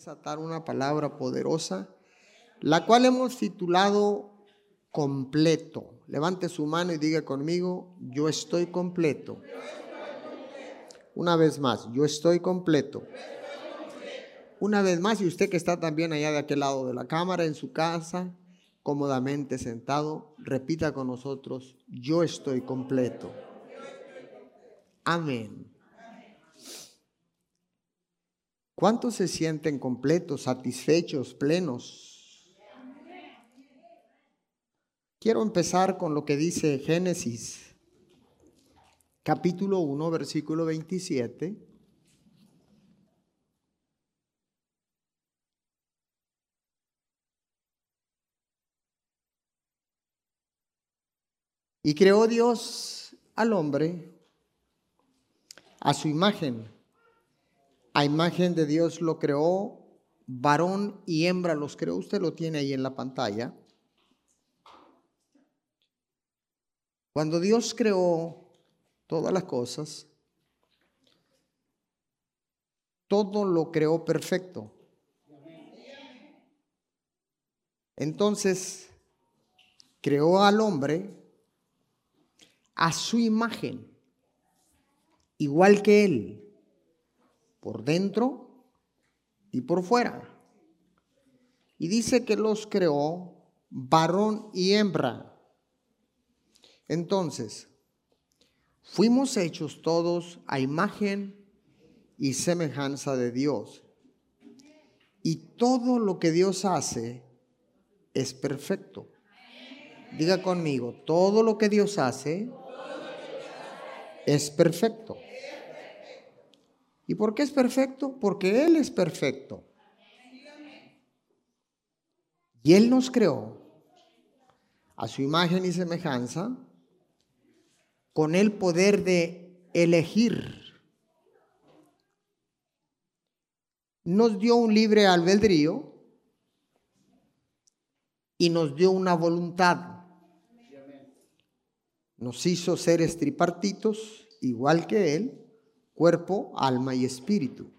desatar una palabra poderosa, la cual hemos titulado completo. Levante su mano y diga conmigo, yo estoy completo. Una vez más, yo estoy completo. Una vez más, y usted que está también allá de aquel lado de la cámara, en su casa, cómodamente sentado, repita con nosotros, yo estoy completo. Amén. ¿Cuántos se sienten completos, satisfechos, plenos? Quiero empezar con lo que dice Génesis, capítulo 1, versículo 27. Y creó Dios al hombre a su imagen a imagen de Dios lo creó, varón y hembra los creó. Usted lo tiene ahí en la pantalla. Cuando Dios creó todas las cosas, todo lo creó perfecto. Entonces, creó al hombre a su imagen, igual que él por dentro y por fuera. Y dice que los creó varón y hembra. Entonces, fuimos hechos todos a imagen y semejanza de Dios. Y todo lo que Dios hace es perfecto. Diga conmigo, todo lo que Dios hace es perfecto. ¿Y por qué es perfecto? Porque Él es perfecto. Y Él nos creó a su imagen y semejanza con el poder de elegir. Nos dio un libre albedrío y nos dio una voluntad. Nos hizo seres tripartitos, igual que Él, cuerpo, alma y espíritu.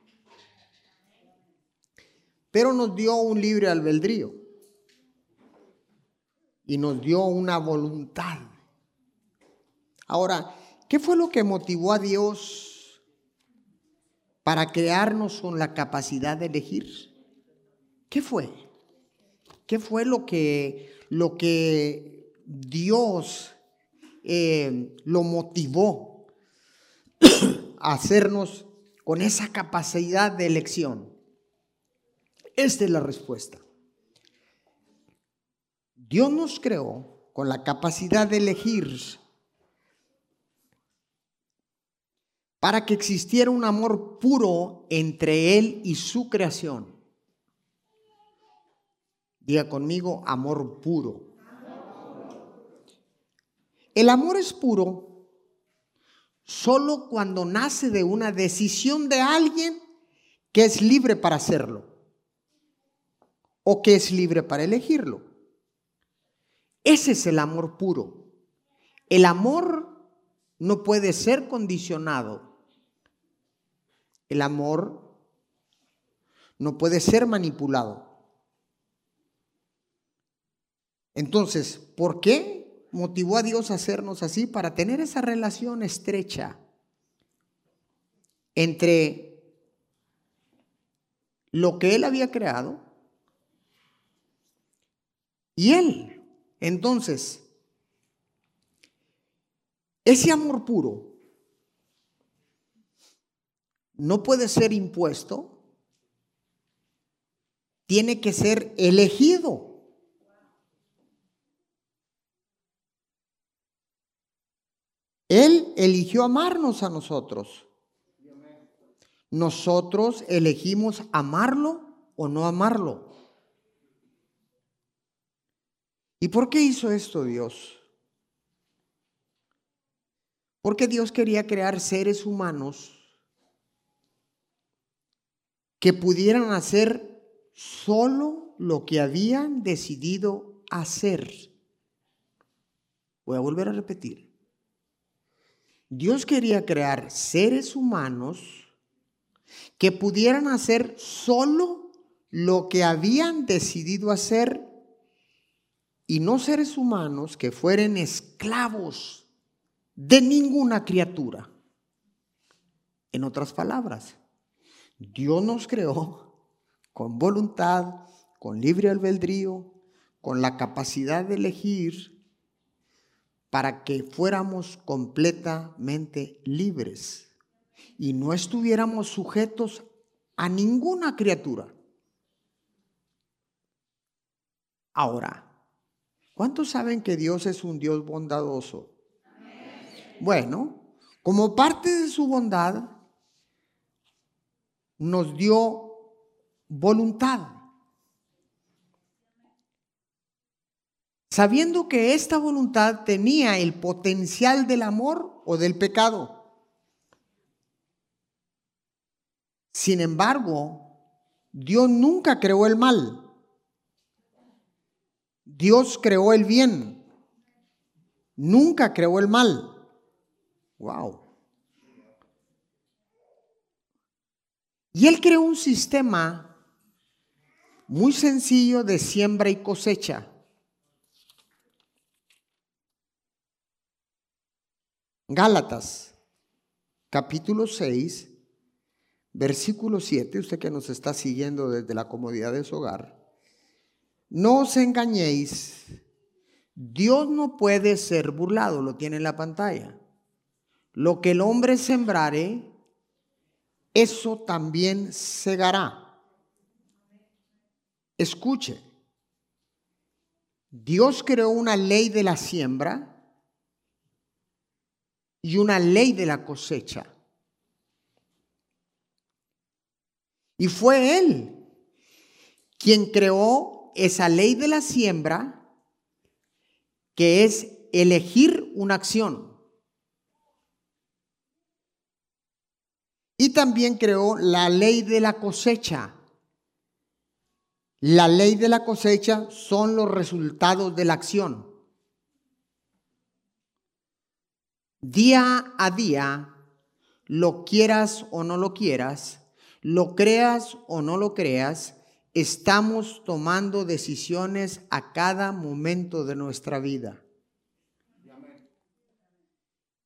Pero nos dio un libre albedrío y nos dio una voluntad. Ahora, ¿qué fue lo que motivó a Dios para crearnos con la capacidad de elegir? ¿Qué fue? ¿Qué fue lo que, lo que Dios eh, lo motivó hacernos con esa capacidad de elección? Esta es la respuesta. Dios nos creó con la capacidad de elegir para que existiera un amor puro entre Él y su creación. Diga conmigo, amor puro. El amor es puro solo cuando nace de una decisión de alguien que es libre para hacerlo o que es libre para elegirlo. Ese es el amor puro. El amor no puede ser condicionado. El amor no puede ser manipulado. Entonces, ¿por qué motivó a Dios a hacernos así para tener esa relación estrecha entre lo que Él había creado y Él. Entonces, ese amor puro no puede ser impuesto, tiene que ser elegido. Él eligió amarnos a nosotros. Nosotros elegimos amarlo o no amarlo. ¿Y por qué hizo esto Dios? Porque Dios quería crear seres humanos que pudieran hacer solo lo que habían decidido hacer. Voy a volver a repetir. Dios quería crear seres humanos que pudieran hacer solo lo que habían decidido hacer y no seres humanos que fueren esclavos de ninguna criatura. En otras palabras, Dios nos creó con voluntad, con libre albedrío, con la capacidad de elegir para que fuéramos completamente libres y no estuviéramos sujetos a ninguna criatura. Ahora, ¿cuántos saben que Dios es un Dios bondadoso? Bueno, como parte de su bondad, nos dio voluntad. Sabiendo que esta voluntad tenía el potencial del amor o del pecado. Sin embargo, Dios nunca creó el mal. Dios creó el bien. Nunca creó el mal. Wow. Y él creó un sistema muy sencillo de siembra y cosecha. Gálatas, capítulo 6, versículo 7, usted que nos está siguiendo desde la comodidad de su hogar, no os engañéis, Dios no puede ser burlado, lo tiene en la pantalla. Lo que el hombre sembrare, eso también segará. Escuche, Dios creó una ley de la siembra y una ley de la cosecha. Y fue Él quien creó esa ley de la siembra, que es elegir una acción. Y también creó la ley de la cosecha. La ley de la cosecha son los resultados de la acción. Día a día, lo quieras o no lo quieras, lo creas o no lo creas, estamos tomando decisiones a cada momento de nuestra vida.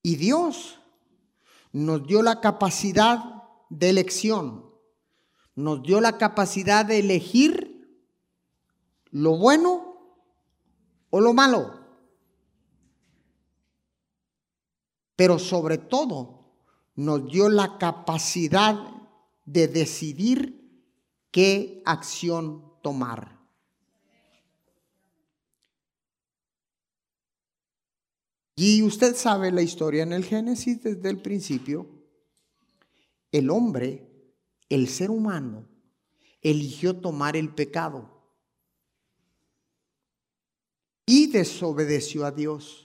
Y Dios nos dio la capacidad de elección, nos dio la capacidad de elegir lo bueno o lo malo. Pero sobre todo nos dio la capacidad de decidir qué acción tomar. Y usted sabe la historia en el Génesis desde el principio. El hombre, el ser humano, eligió tomar el pecado y desobedeció a Dios.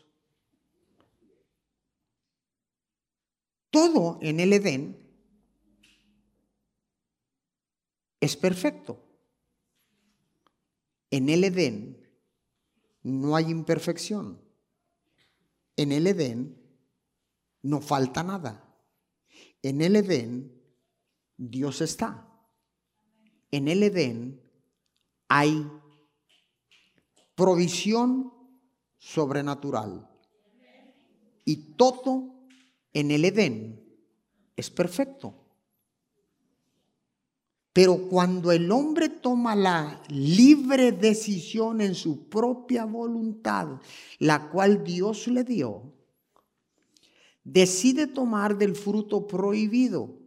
Todo en el Edén es perfecto. En el Edén no hay imperfección. En el Edén no falta nada. En el Edén Dios está. En el Edén hay provisión sobrenatural. Y todo en el Edén es perfecto. Pero cuando el hombre toma la libre decisión en su propia voluntad, la cual Dios le dio, decide tomar del fruto prohibido.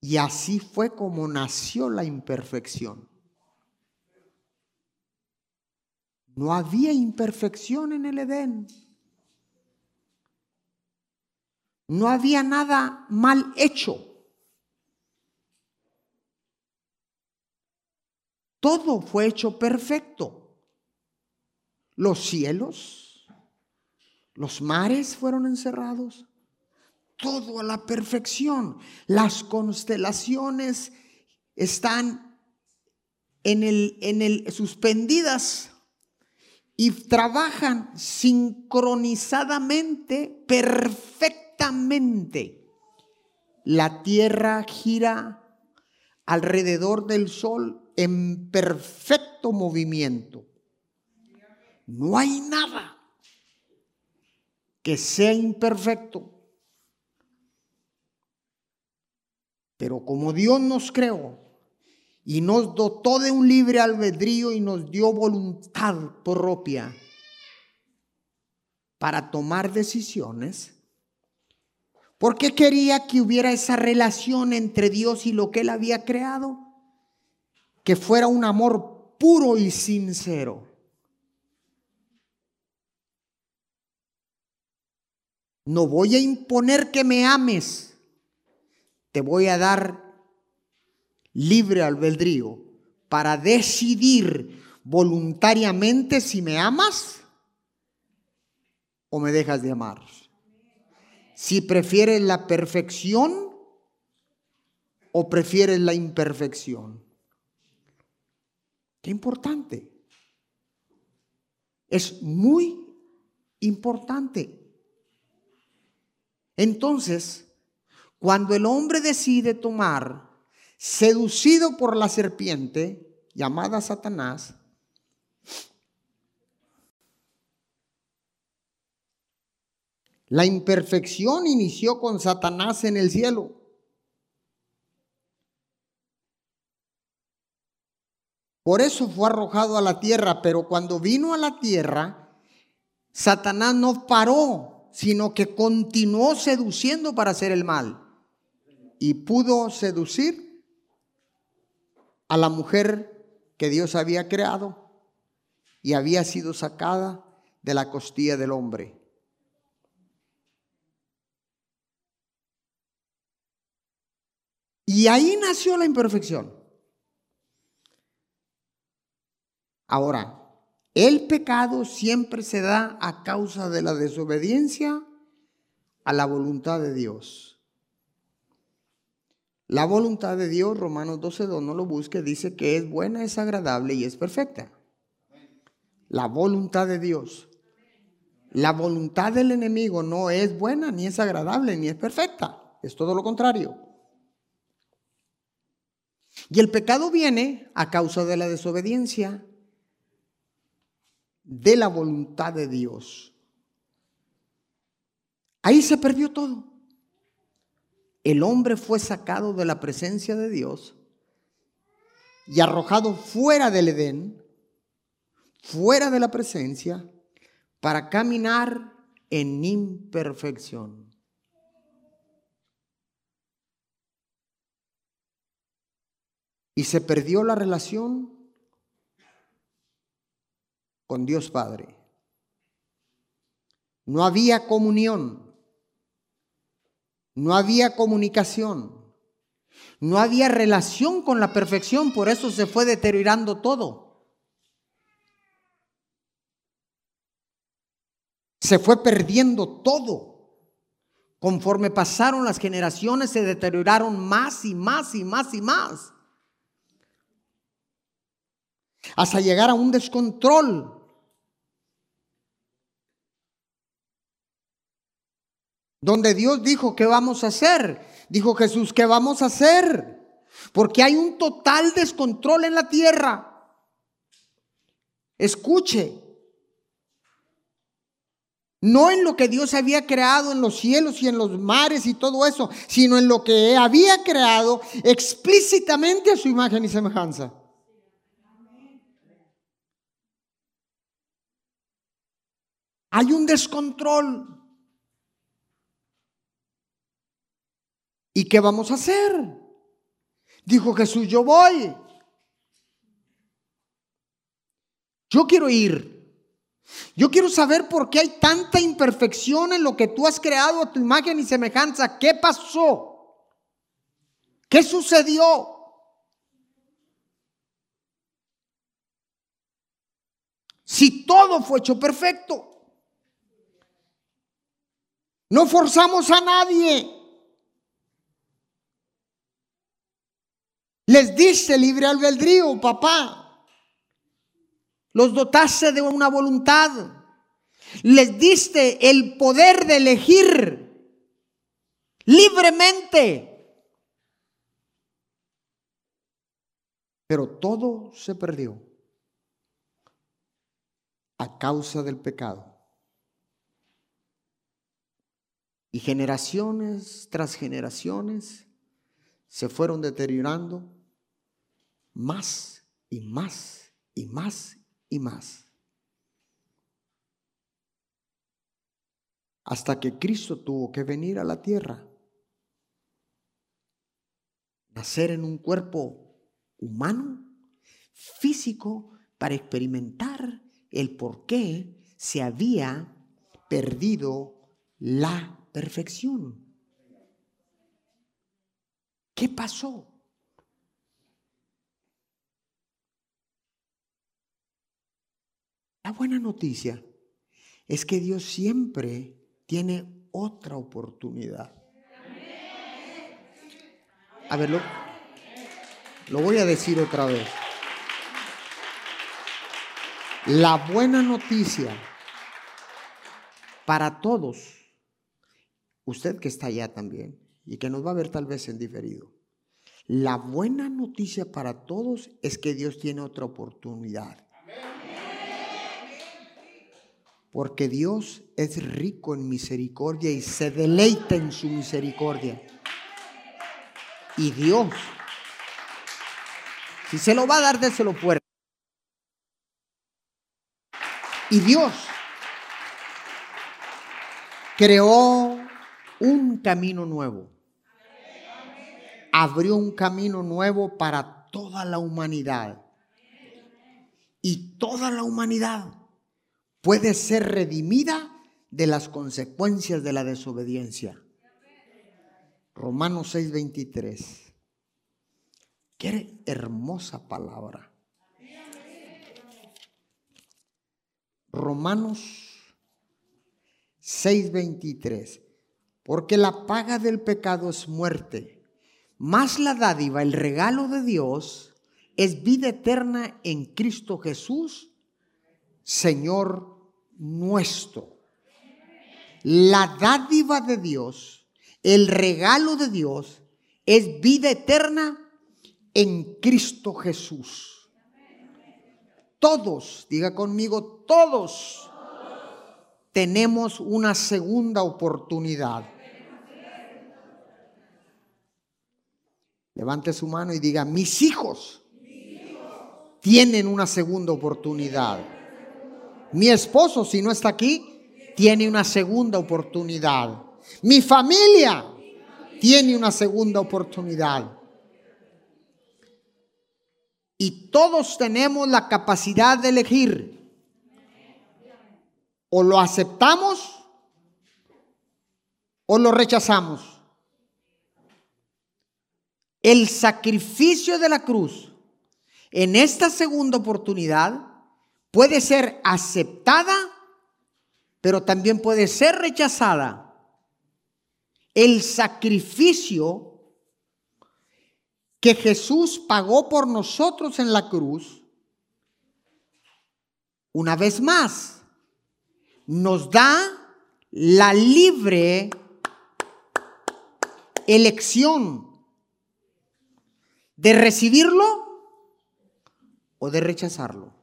Y así fue como nació la imperfección. No había imperfección en el Edén. No había nada mal hecho. Todo fue hecho perfecto. Los cielos, los mares fueron encerrados. Todo a la perfección. Las constelaciones están en el, en el, suspendidas y trabajan sincronizadamente, perfectamente. La tierra gira alrededor del sol en perfecto movimiento. No hay nada que sea imperfecto. Pero como Dios nos creó y nos dotó de un libre albedrío y nos dio voluntad propia para tomar decisiones, porque quería que hubiera esa relación entre Dios y lo que Él había creado, que fuera un amor puro y sincero. No voy a imponer que me ames. Te voy a dar libre albedrío para decidir voluntariamente si me amas o me dejas de amar. Si prefieres la perfección o prefieres la imperfección. Qué importante. Es muy importante. Entonces, cuando el hombre decide tomar, seducido por la serpiente, llamada Satanás, la imperfección inició con Satanás en el cielo. Por eso fue arrojado a la tierra, pero cuando vino a la tierra, Satanás no paró sino que continuó seduciendo para hacer el mal. Y pudo seducir a la mujer que Dios había creado y había sido sacada de la costilla del hombre. Y ahí nació la imperfección. Ahora, el pecado siempre se da a causa de la desobediencia a la voluntad de Dios. La voluntad de Dios, Romanos 12.2, no lo busque, dice que es buena, es agradable y es perfecta. La voluntad de Dios. La voluntad del enemigo no es buena, ni es agradable, ni es perfecta. Es todo lo contrario. Y el pecado viene a causa de la desobediencia de la voluntad de Dios. Ahí se perdió todo. El hombre fue sacado de la presencia de Dios y arrojado fuera del Edén, fuera de la presencia, para caminar en imperfección. Y se perdió la relación con Dios Padre. No había comunión, no había comunicación, no había relación con la perfección, por eso se fue deteriorando todo. Se fue perdiendo todo. Conforme pasaron las generaciones se deterioraron más y más y más y más. Hasta llegar a un descontrol Donde Dios dijo, ¿qué vamos a hacer? Dijo Jesús, ¿qué vamos a hacer? Porque hay un total descontrol en la tierra. Escuche. No en lo que Dios había creado en los cielos y en los mares y todo eso, sino en lo que había creado explícitamente a su imagen y semejanza. Hay un descontrol. ¿Y qué vamos a hacer? Dijo Jesús, yo voy. Yo quiero ir. Yo quiero saber por qué hay tanta imperfección en lo que tú has creado a tu imagen y semejanza. ¿Qué pasó? ¿Qué sucedió? Si todo fue hecho perfecto. No forzamos a nadie. Les diste libre albedrío, papá. Los dotaste de una voluntad. Les diste el poder de elegir libremente. Pero todo se perdió a causa del pecado. Y generaciones tras generaciones se fueron deteriorando más y más y más y más. Hasta que Cristo tuvo que venir a la tierra, nacer en un cuerpo humano, físico, para experimentar el por qué se había perdido la perfección. ¿Qué pasó? La buena noticia es que Dios siempre tiene otra oportunidad. A ver, lo, lo voy a decir otra vez. La buena noticia para todos usted que está allá también y que nos va a ver tal vez en diferido. La buena noticia para todos es que Dios tiene otra oportunidad. Porque Dios es rico en misericordia y se deleita en su misericordia. Y Dios, si se lo va a dar, déselo fuerte. Y Dios creó un camino nuevo. Abrió un camino nuevo para toda la humanidad. Y toda la humanidad puede ser redimida de las consecuencias de la desobediencia. Romanos 6:23. Qué hermosa palabra. Romanos 6:23 porque la paga del pecado es muerte, más la dádiva, el regalo de Dios, es vida eterna en Cristo Jesús, Señor nuestro. La dádiva de Dios, el regalo de Dios, es vida eterna en Cristo Jesús. Todos, diga conmigo, todos tenemos una segunda oportunidad. Levante su mano y diga, mis hijos tienen una segunda oportunidad. Mi esposo, si no está aquí, tiene una segunda oportunidad. Mi familia tiene una segunda oportunidad. Y todos tenemos la capacidad de elegir. O lo aceptamos o lo rechazamos el sacrificio de la cruz en esta segunda oportunidad puede ser aceptada, pero también puede ser rechazada. El sacrificio que Jesús pagó por nosotros en la cruz, una vez más, nos da la libre elección de recibirlo o de rechazarlo.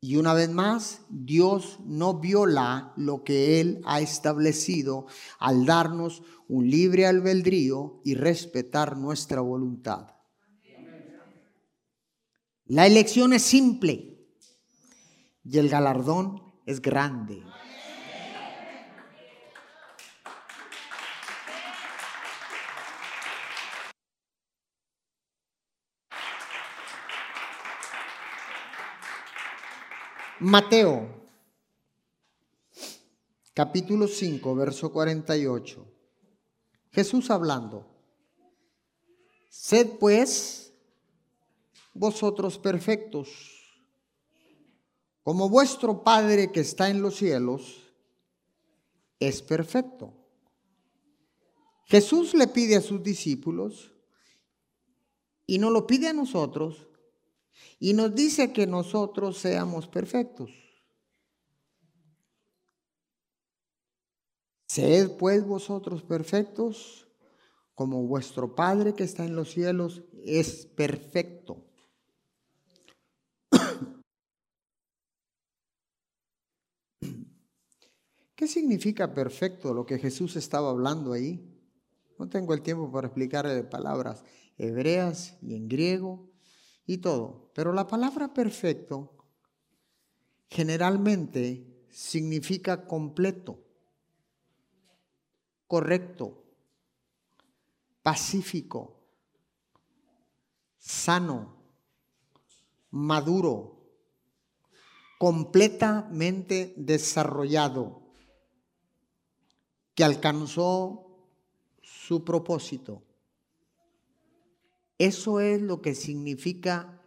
Y una vez más, Dios no viola lo que Él ha establecido al darnos un libre albedrío y respetar nuestra voluntad. La elección es simple y el galardón es grande. Mateo, capítulo 5, verso 48. Jesús hablando. Sed pues vosotros perfectos, como vuestro Padre que está en los cielos es perfecto. Jesús le pide a sus discípulos y no lo pide a nosotros y nos dice que nosotros seamos perfectos. Sed pues vosotros perfectos como vuestro Padre que está en los cielos es perfecto. ¿Qué significa perfecto lo que Jesús estaba hablando ahí? No tengo el tiempo para explicarle palabras hebreas y en griego y todo, pero la palabra perfecto generalmente significa completo, correcto, pacífico, sano, maduro, completamente desarrollado, que alcanzó su propósito. Eso es lo que significa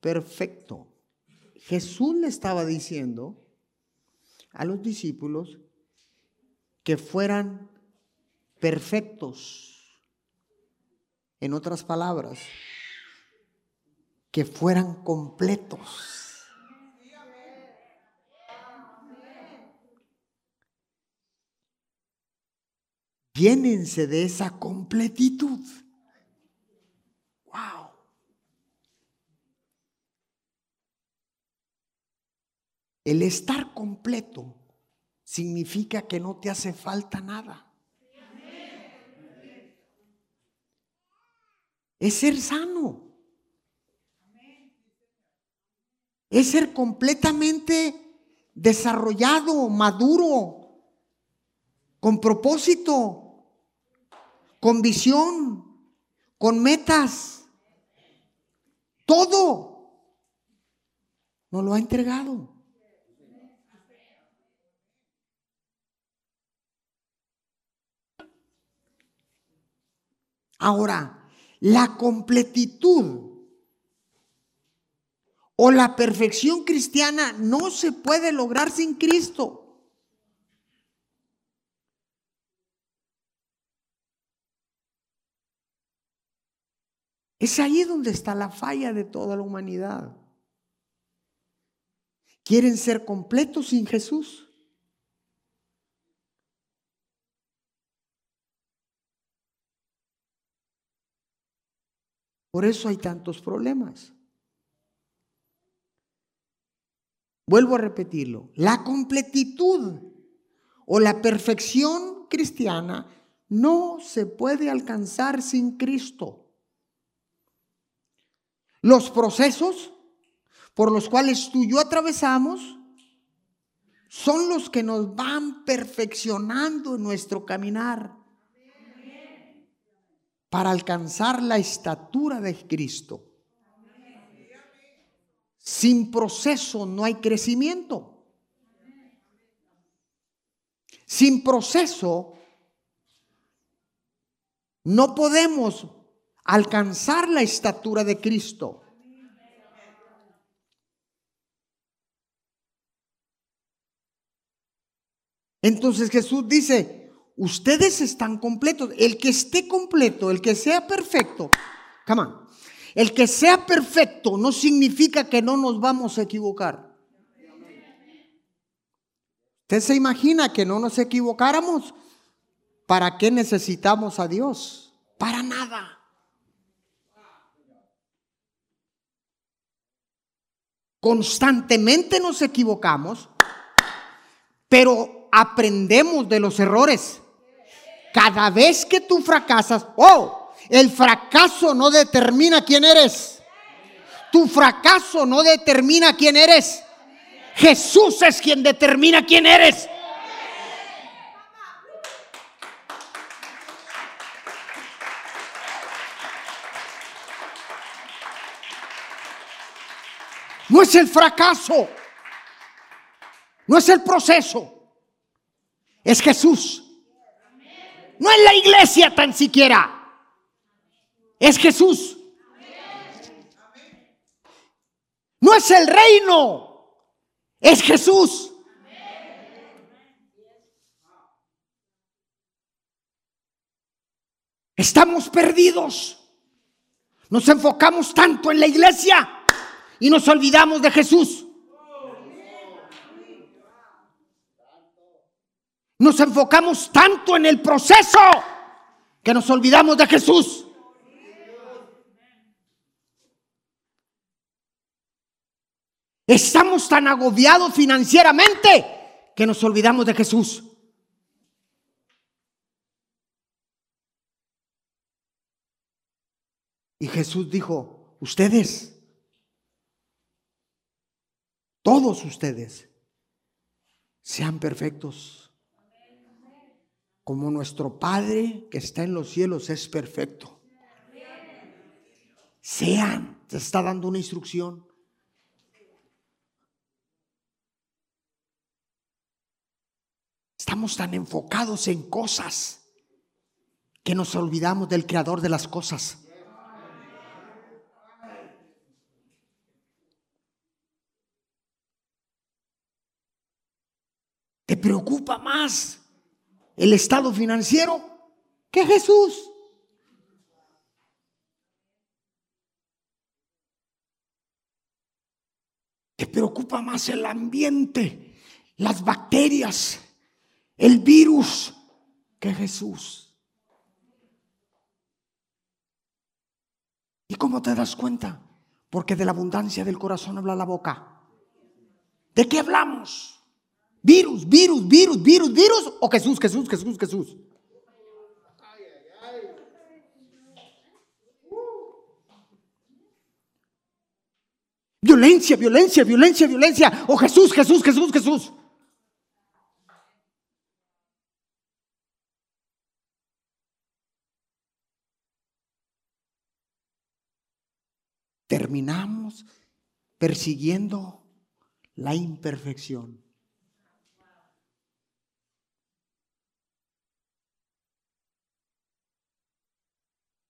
perfecto. Jesús le estaba diciendo a los discípulos que fueran perfectos. En otras palabras, que fueran completos. Llénense de esa completitud. El estar completo significa que no te hace falta nada. Es ser sano. Es ser completamente desarrollado, maduro, con propósito, con visión, con metas. Todo nos lo ha entregado. Ahora, la completitud o la perfección cristiana no se puede lograr sin Cristo. Es ahí donde está la falla de toda la humanidad. Quieren ser completos sin Jesús. Por eso hay tantos problemas. Vuelvo a repetirlo. La completitud o la perfección cristiana no se puede alcanzar sin Cristo. Los procesos por los cuales tú y yo atravesamos son los que nos van perfeccionando en nuestro caminar para alcanzar la estatura de Cristo. Sin proceso no hay crecimiento. Sin proceso no podemos alcanzar la estatura de Cristo. Entonces Jesús dice, Ustedes están completos. El que esté completo, el que sea perfecto, come on. El que sea perfecto no significa que no nos vamos a equivocar. ¿Usted se imagina que no nos equivocáramos? ¿Para qué necesitamos a Dios? Para nada. Constantemente nos equivocamos, pero aprendemos de los errores. Cada vez que tú fracasas, oh, el fracaso no determina quién eres. Tu fracaso no determina quién eres. Jesús es quien determina quién eres. No es el fracaso, no es el proceso, es Jesús. No es la iglesia tan siquiera. Es Jesús. No es el reino. Es Jesús. Estamos perdidos. Nos enfocamos tanto en la iglesia y nos olvidamos de Jesús. Nos enfocamos tanto en el proceso que nos olvidamos de Jesús. Estamos tan agobiados financieramente que nos olvidamos de Jesús. Y Jesús dijo, ustedes, todos ustedes, sean perfectos, como nuestro Padre que está en los cielos es perfecto. Sean, te está dando una instrucción. Estamos tan enfocados en cosas que nos olvidamos del creador de las cosas. Preocupa más el estado financiero que Jesús? ¿Te preocupa más el ambiente, las bacterias, el virus que Jesús? ¿Y cómo te das cuenta? Porque de la abundancia del corazón habla la boca. ¿De qué hablamos? Virus, virus, virus, virus, virus o Jesús, Jesús, Jesús, Jesús. Violencia, violencia, violencia, violencia. O Jesús, Jesús, Jesús, Jesús. Terminamos persiguiendo la imperfección.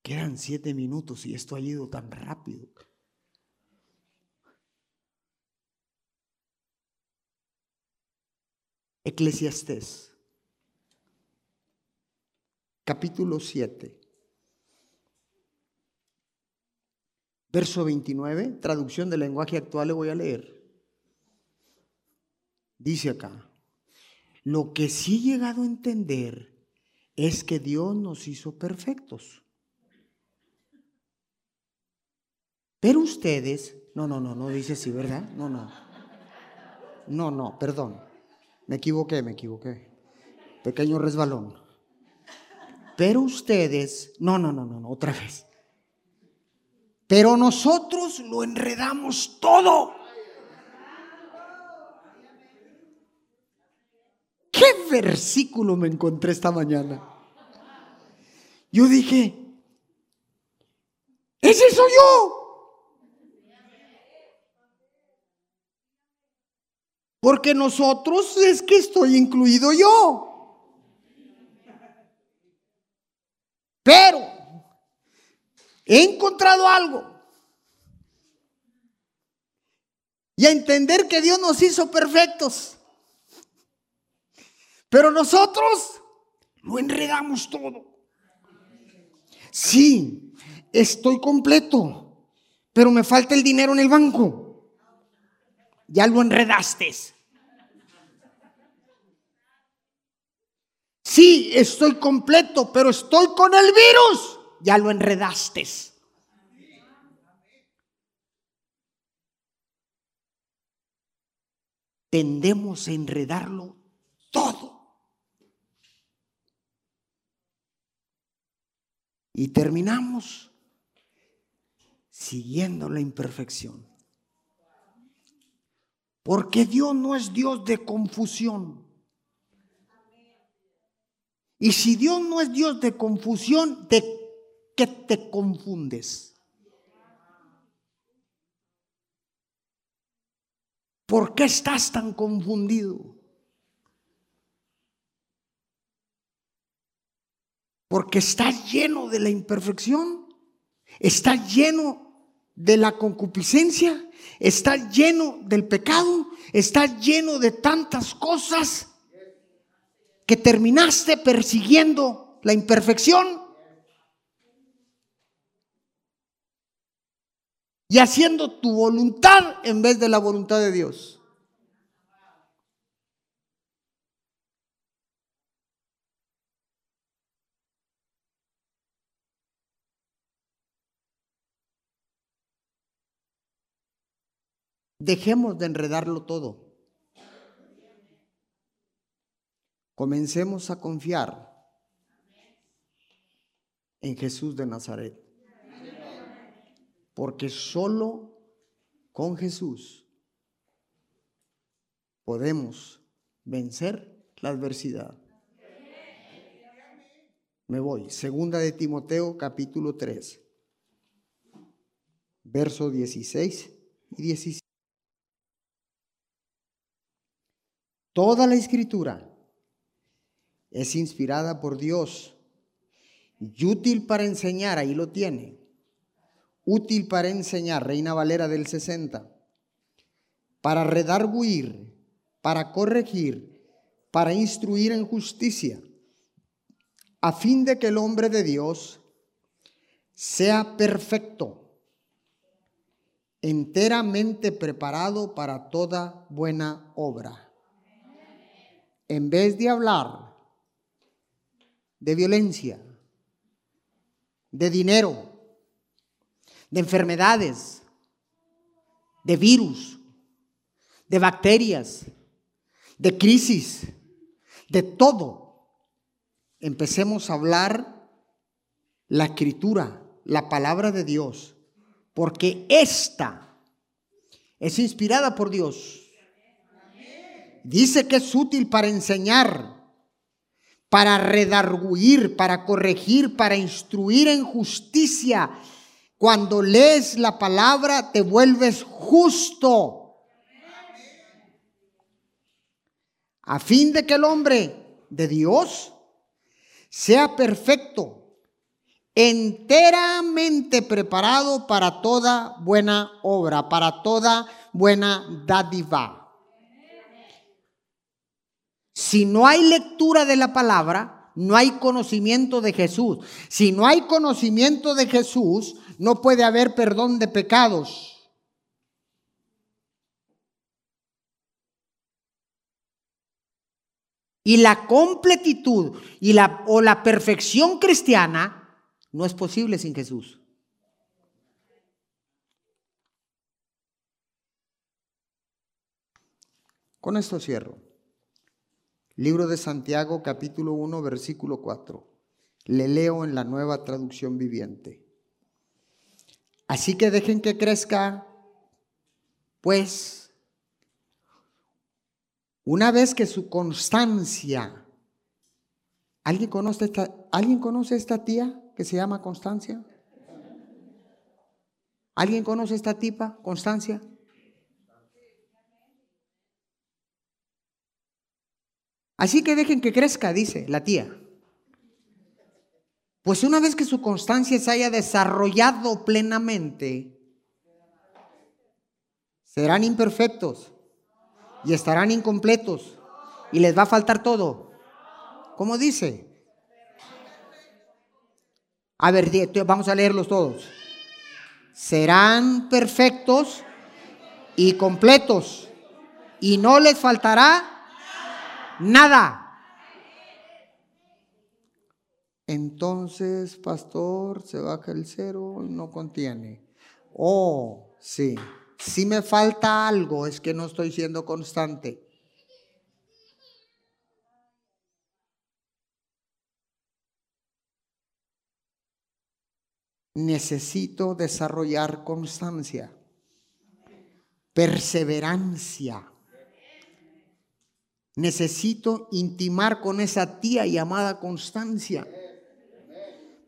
Quedan siete minutos y esto ha ido tan rápido. Eclesiastés, capítulo 7, verso 29, traducción del lenguaje actual le voy a leer. Dice acá, lo que sí he llegado a entender es que Dios nos hizo perfectos Pero ustedes, no, no, no, no dice así, ¿verdad? No, no. No, no, perdón. Me equivoqué, me equivoqué. Pequeño resbalón. Pero ustedes, no, no, no, no, no, otra vez. Pero nosotros lo enredamos todo. ¿Qué versículo me encontré esta mañana? Yo dije, ese soy yo. Porque nosotros es que estoy incluido yo. Pero he encontrado algo. Y a entender que Dios nos hizo perfectos. Pero nosotros lo enredamos todo. Sí, estoy completo, pero me falta el dinero en el banco ya lo enredaste. Sí, estoy completo, pero estoy con el virus. Ya lo enredaste. Tendemos a enredarlo todo. Y terminamos siguiendo la imperfección. Porque Dios no es Dios de confusión. Y si Dios no es Dios de confusión, ¿de qué te confundes? ¿Por qué estás tan confundido? Porque estás lleno de la imperfección, estás lleno de la concupiscencia, está lleno del pecado, está lleno de tantas cosas que terminaste persiguiendo la imperfección y haciendo tu voluntad en vez de la voluntad de Dios. Dejemos de enredarlo todo. Comencemos a confiar en Jesús de Nazaret. Porque solo con Jesús podemos vencer la adversidad. Me voy. Segunda de Timoteo capítulo 3, verso 16 y 17. Toda la escritura es inspirada por Dios y útil para enseñar, ahí lo tiene. Útil para enseñar, Reina Valera del 60. Para redarguir, para corregir, para instruir en justicia, a fin de que el hombre de Dios sea perfecto, enteramente preparado para toda buena obra. En vez de hablar de violencia, de dinero, de enfermedades, de virus, de bacterias, de crisis, de todo. Empecemos a hablar la escritura, la palabra de Dios, porque esta es inspirada por Dios. Dice que es útil para enseñar, para redarguir, para corregir, para instruir en justicia. Cuando lees la palabra te vuelves justo. A fin de que el hombre de Dios sea perfecto, enteramente preparado para toda buena obra, para toda buena dádiva. Si no hay lectura de la palabra, no hay conocimiento de Jesús. Si no hay conocimiento de Jesús, no puede haber perdón de pecados. Y la completitud y la, o la perfección cristiana no es posible sin Jesús. Con esto cierro. Libro de Santiago capítulo 1 versículo 4. Le leo en la nueva traducción viviente. Así que dejen que crezca, pues, una vez que su constancia, ¿alguien conoce esta, ¿alguien conoce esta tía que se llama Constancia? ¿Alguien conoce esta tipa, Constancia? Así que dejen que crezca, dice la tía. Pues una vez que su constancia se haya desarrollado plenamente, serán imperfectos y estarán incompletos y les va a faltar todo. ¿Cómo dice? A ver, vamos a leerlos todos. Serán perfectos y completos y no les faltará nada. Entonces, pastor, se baja el cero y no contiene. Oh, sí. Si me falta algo, es que no estoy siendo constante. Necesito desarrollar constancia, perseverancia Necesito intimar con esa tía llamada Constancia.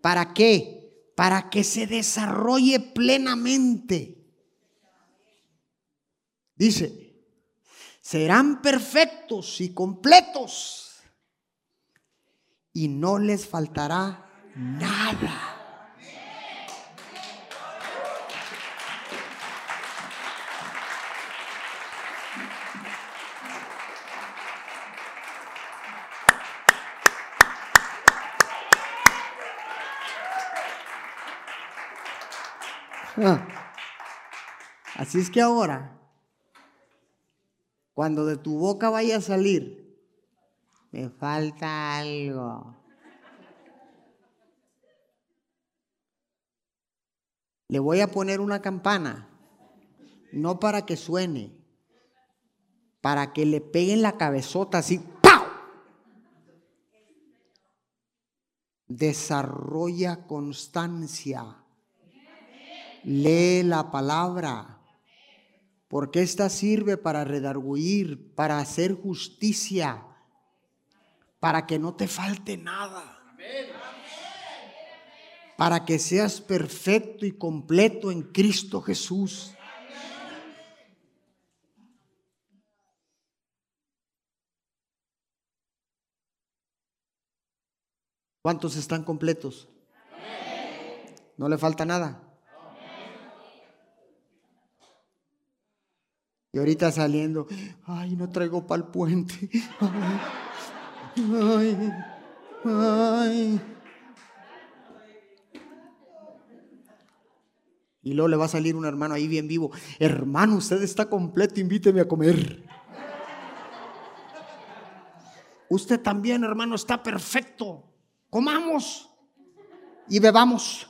¿Para qué? Para que se desarrolle plenamente. Dice, serán perfectos y completos y no les faltará nada. Así es que ahora, cuando de tu boca vaya a salir, me falta algo. Le voy a poner una campana No para que suene, para que le peguen la cabezota así. ¡Pau! Desarrolla constancia. Lee la palabra. Porque esta sirve para redarguir, para hacer justicia, para que no te falte nada. Para que seas perfecto y completo en Cristo Jesús. ¿Cuántos están completos? ¿No le falta nada? Y ahorita saliendo, ay, no traigo para el puente. Ay, ay, Y luego le va a salir un hermano ahí bien vivo. Hermano, usted está completo, invíteme a comer. Usted también, hermano, está perfecto. Comamos y bebamos.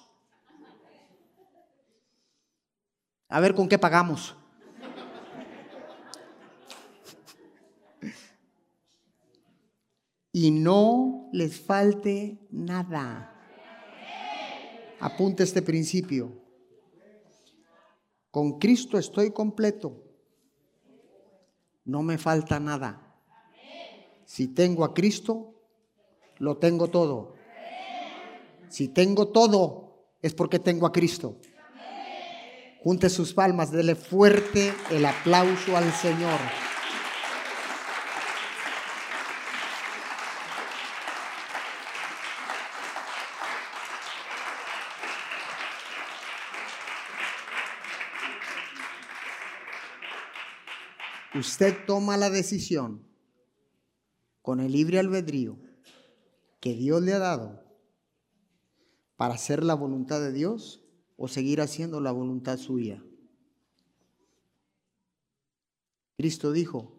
A ver con qué pagamos. Y no les falte nada. Apunte este principio. Con Cristo estoy completo. No me falta nada. Si tengo a Cristo, lo tengo todo. Si tengo todo, es porque tengo a Cristo. Junte sus palmas, dele fuerte el aplauso al Señor. Usted toma la decisión con el libre albedrío que Dios le ha dado para hacer la voluntad de Dios o seguir haciendo la voluntad suya. Cristo dijo,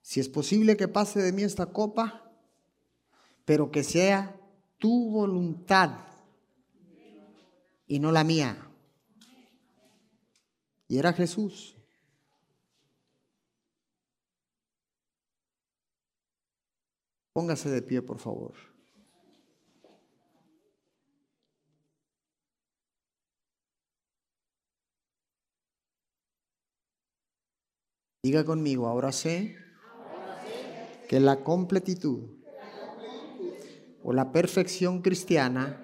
si es posible que pase de mí esta copa, pero que sea tu voluntad y no la mía. Y era Jesús. Póngase de pie, por favor. Diga conmigo, ahora sé que la completitud o la perfección cristiana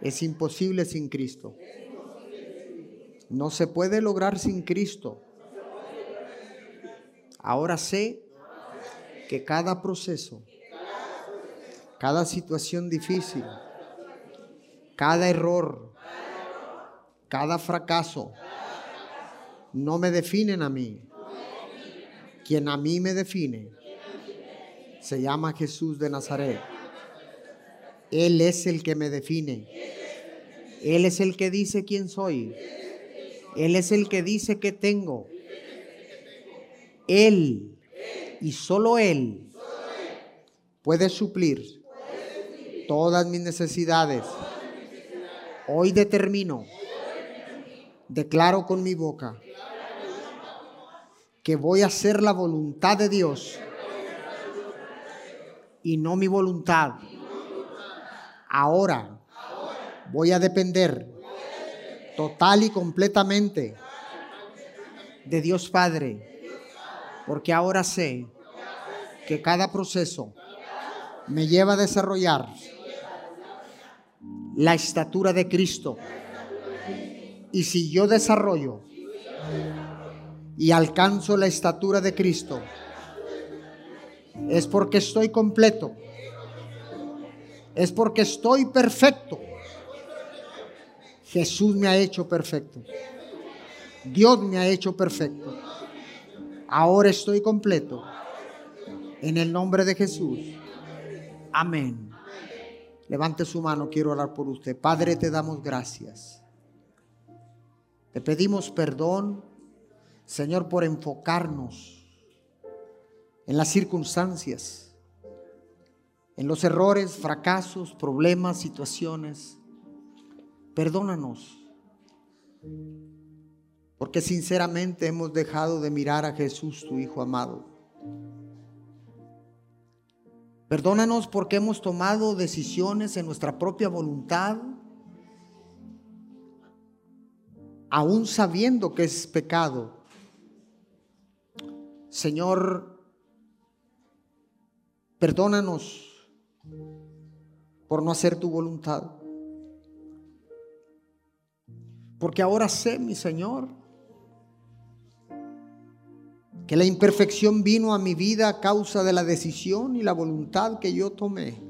es imposible sin Cristo. No se puede lograr sin Cristo. Ahora sé que cada proceso, cada situación difícil, cada error, cada fracaso, no me definen a mí. Quien a mí me define se llama Jesús de Nazaret. Él es el que me define. Él es el que dice quién soy. Él es el que dice que tengo. Él y solo Él puede suplir todas mis necesidades. Hoy determino, declaro con mi boca que voy a hacer la voluntad de Dios y no mi voluntad. Ahora voy a depender total y completamente de Dios Padre, porque ahora sé que cada proceso me lleva a desarrollar la estatura de Cristo. Y si yo desarrollo y alcanzo la estatura de Cristo, es porque estoy completo. Es porque estoy perfecto. Jesús me ha hecho perfecto. Dios me ha hecho perfecto. Ahora estoy completo en el nombre de Jesús. Amén. Levante su mano, quiero orar por usted. Padre, te damos gracias. Te pedimos perdón, Señor, por enfocarnos en las circunstancias, en los errores, fracasos, problemas, situaciones. Perdónanos Porque sinceramente hemos dejado de mirar a Jesús, tu Hijo amado. Perdónanos porque hemos tomado decisiones en nuestra propia voluntad, aún sabiendo que es pecado. Señor, perdónanos por no hacer tu voluntad. Porque ahora sé, mi Señor, que la imperfección vino a mi vida a causa de la decisión y la voluntad que yo tomé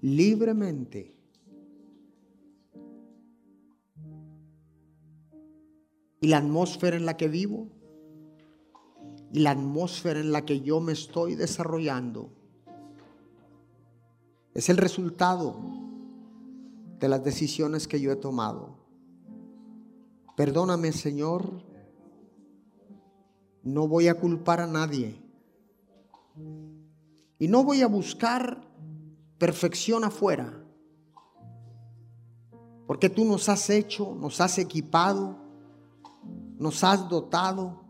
libremente. Y la atmósfera en la que vivo y la atmósfera en la que yo me estoy desarrollando es el resultado de las decisiones que yo he tomado. Perdóname, Señor, no voy a culpar a nadie. Y no voy a buscar perfección afuera. Porque tú nos has hecho, nos has equipado, nos has dotado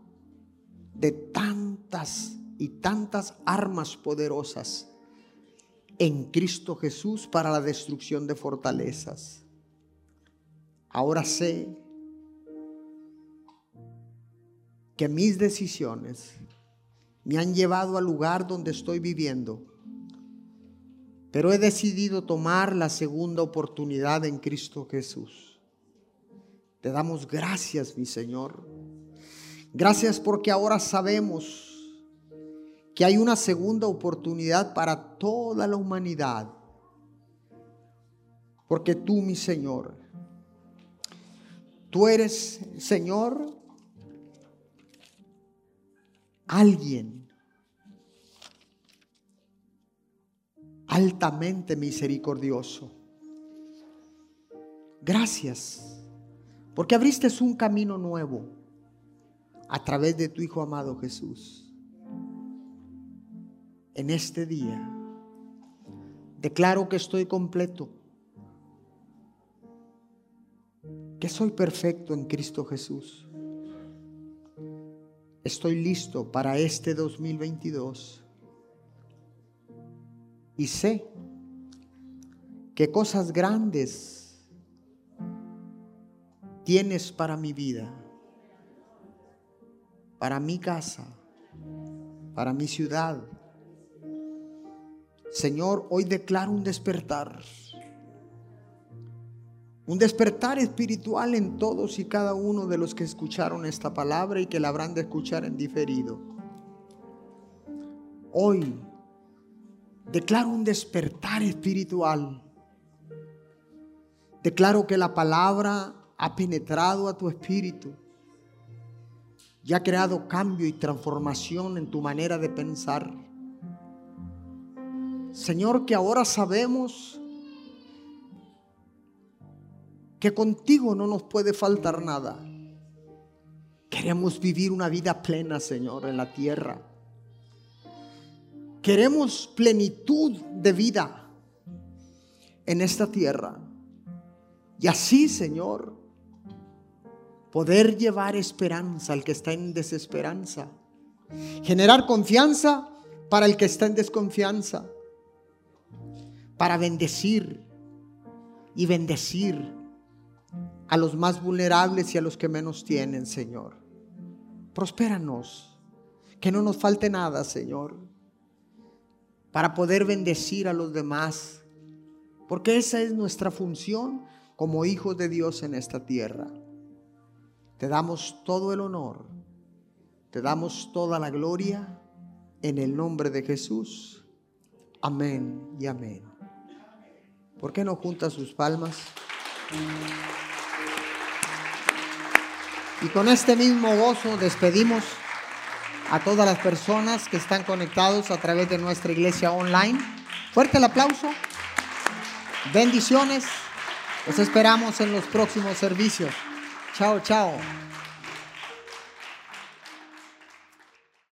de tantas y tantas armas poderosas en Cristo Jesús para la destrucción de fortalezas. Ahora sé que mis decisiones me han llevado al lugar donde estoy viviendo, pero he decidido tomar la segunda oportunidad en Cristo Jesús. Te damos gracias, mi Señor. Gracias porque ahora sabemos que hay una segunda oportunidad para toda la humanidad. Porque tú, mi Señor, tú eres, Señor, alguien altamente misericordioso. Gracias, porque abriste un camino nuevo a través de tu Hijo amado Jesús. En este día, declaro que estoy completo, que soy perfecto en Cristo Jesús estoy listo para este 2022 y sé que cosas grandes tienes para mi vida, para mi casa, para mi ciudad. Señor, hoy declaro un despertar un despertar espiritual en todos y cada uno de los que escucharon esta palabra y que la habrán de escuchar en diferido. Hoy declaro un despertar espiritual. Declaro que la palabra ha penetrado a tu espíritu y ha creado cambio y transformación en tu manera de pensar. Señor, que ahora sabemos que contigo no nos puede faltar nada. Queremos vivir una vida plena, Señor, en la tierra. Queremos plenitud de vida en esta tierra. Y así, Señor, poder llevar esperanza al que está en desesperanza. Generar confianza para el que está en desconfianza. Para bendecir y bendecir a los más vulnerables y a los que menos tienen, Señor. Prospéranos, que no nos falte nada, Señor, para poder bendecir a los demás, porque esa es nuestra función como hijos de Dios en esta tierra. Te damos todo el honor, te damos toda la gloria en el nombre de Jesús. Amén y amén. ¿Por qué no junta sus palmas? Y con este mismo gozo despedimos a todas las personas que están conectados a través de nuestra iglesia online. Fuerte el aplauso. Bendiciones. Los esperamos en los próximos servicios. Chao, chao.